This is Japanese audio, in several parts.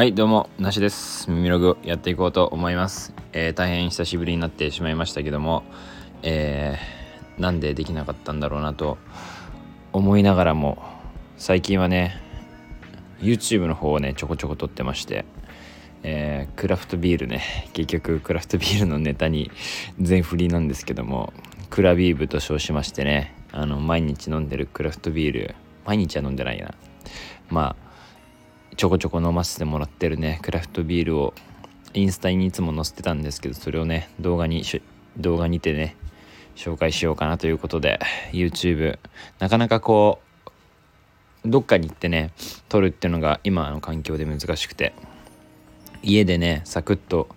はいどうもなしです。耳ログやっていこうと思います、えー大変久しぶりになってしまいましたけどもえーなんでできなかったんだろうなと思いながらも最近はね YouTube の方をねちょこちょこ撮ってましてえークラフトビールね結局クラフトビールのネタに全振りなんですけどもクラビーブと称しましてねあの毎日飲んでるクラフトビール毎日は飲んでないな。まあちょこちょこ飲ませてもらってるねクラフトビールをインスタにいつも載せてたんですけどそれをね動画にし動画にてね紹介しようかなということで YouTube なかなかこうどっかに行ってね撮るっていうのが今の環境で難しくて家でねサクッと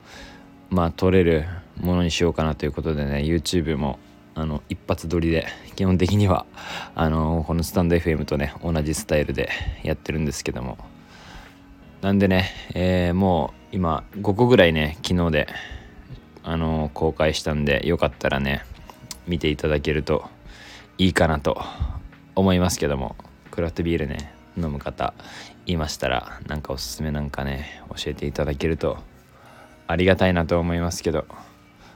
まあ撮れるものにしようかなということでね YouTube もあの一発撮りで基本的にはあのこのスタンド FM とね同じスタイルでやってるんですけども。なんでね、えーもう今5個ぐらいね昨日であの公開したんでよかったらね見ていただけるといいかなと思いますけどもクラフトビールね飲む方いましたらなんかおすすめなんかね教えていただけるとありがたいなと思いますけど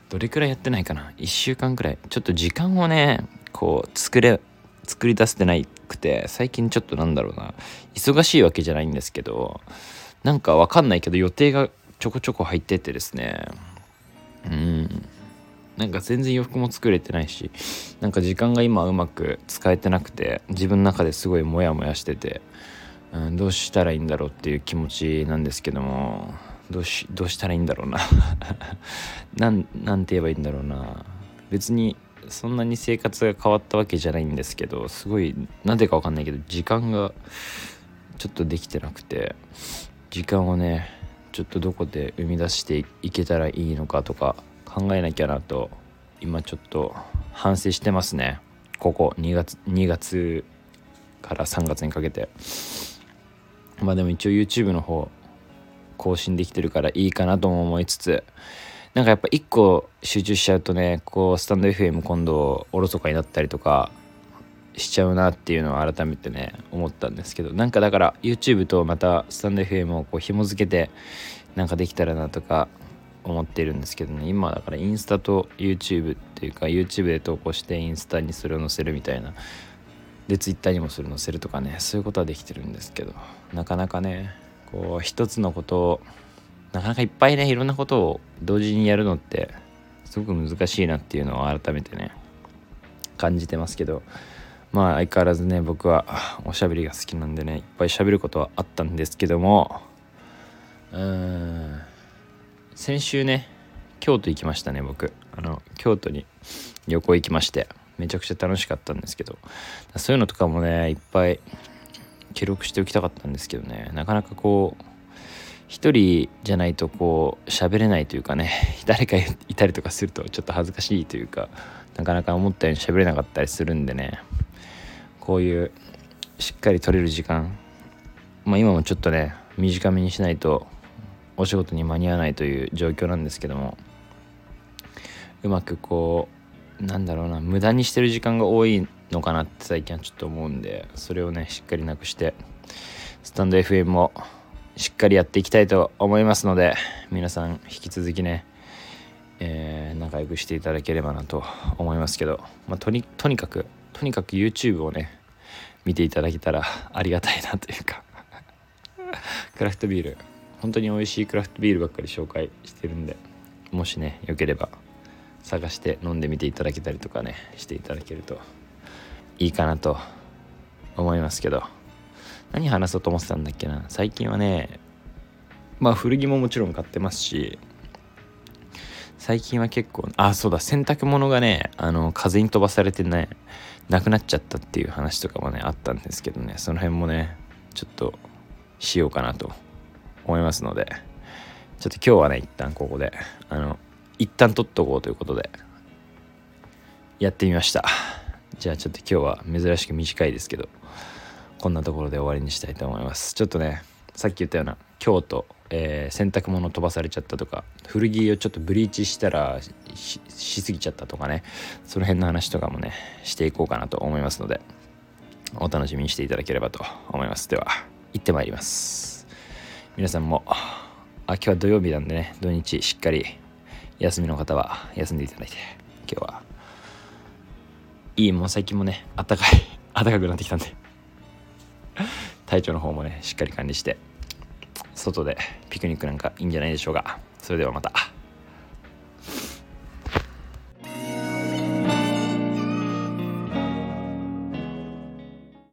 どれくらいやってないかな？1週間くらい。ちょっと時間をねこう作れ作り出せてないくて最近ちょっとなんだろうな。忙しいわけじゃないんですけどなんかわかんないけど予定がちょこちょこ入っててですね。うん。なんか全然洋服も作れてないしなんか時間が今うまく使えてなくて自分の中ですごいモヤモヤしてて、うん、どうしたらいいんだろうっていう気持ちなんですけどもどうしどうしたらいいんだろうな。なんて言えばいいんだろうな。別にそんなに生活が変わったわけじゃないんですけどすごいなんでかわかんないけど時間がちょっとできてなくて時間をねちょっとどこで生み出していけたらいいのかとか考えなきゃなと今ちょっと反省してますね。ここ2月2月から3月にかけて。まあでも一応 YouTube の方更新できてるからいいかなとも思いつつなんかやっぱ一個集中しちゃうとねこうスタンド FM 今度おろそかになったりとかしちゃうなっていうのを改めてね思ったんですけどなんかだから YouTube とまたスタンド FM をこう紐付けてなんかできたらなとか思っているんですけどね。今だからインスタと YouTube っていうか YouTube で投稿してインスタにそれを載せるみたいなで Twitter にもそれ載せるとかねそういうことはできてるんですけどなかなかねこう一つのことをなかなかいっぱいねいろんなことを同時にやるのってすごく難しいなっていうのを改めてね感じてますけど。まあ相変わらずね僕はおしゃべりが好きなんでねいっぱいしゃべることはあったんですけども。うーん。先週ね京都行きましたね僕。あの京都に旅行行きましてめちゃくちゃ楽しかったんですけど。そういうのとかもねいっぱい記録しておきたかったんですけどねなかなかこう一人じゃないとこう喋れないというかね 誰かいたりとかするとちょっと恥ずかしいというかなかなか思ったように喋れなかったりするんでね。こういうしっかり取れる時間。まあ今もちょっとね短めにしないとお仕事に間に合わないという状況なんですけども。うまくこうなんだろうな無駄にしてる時間が多いのかなって最近はちょっと思うんでそれをねしっかりなくしてスタンド FM もしっかりやっていきたいと思いますので皆さん引き続きね、えー仲良くしていただければなと思いますけど、まあ、とにとにかくとにかく YouTube をね見ていただけたら ありがたいなというか クラフトビール本当に美味しいクラフトビールばっかり紹介してるんでもしねよければ探して飲んでみていただけたりとかねしていただけるといいかなと思いますけど何話そうと思ってたんだっけな。最近はねまあ古着ももちろん買ってますし最近は結構あそうだ洗濯物がねあの風に飛ばされてねなくなっちゃったっていう話とかもねあったんですけどね。その辺もねちょっとしようかなと思いますので。ちょっと今日はね一旦ここであの一旦撮っとこうということでやってみました。じゃあちょっと今日は珍しく短いですけど。こんなところで終わりにしたいと思います。ちょっとねさっき言ったような京都、えー洗濯物飛ばされちゃったとか古着をちょっとブリーチしたらしすぎちゃったとかねその辺の話とかもねしていこうかなと思いますのでお楽しみにしていただければと思います。では行ってまいります。皆さんもあ今日は土曜日なんでね土日しっかり休みの方は休んでいただいて今日はいいもう最近もねあったかい 暖かくなってきたんで体調の方もねしっかり管理して外でピクニックなんかいいんじゃないでしょうかそれではまた。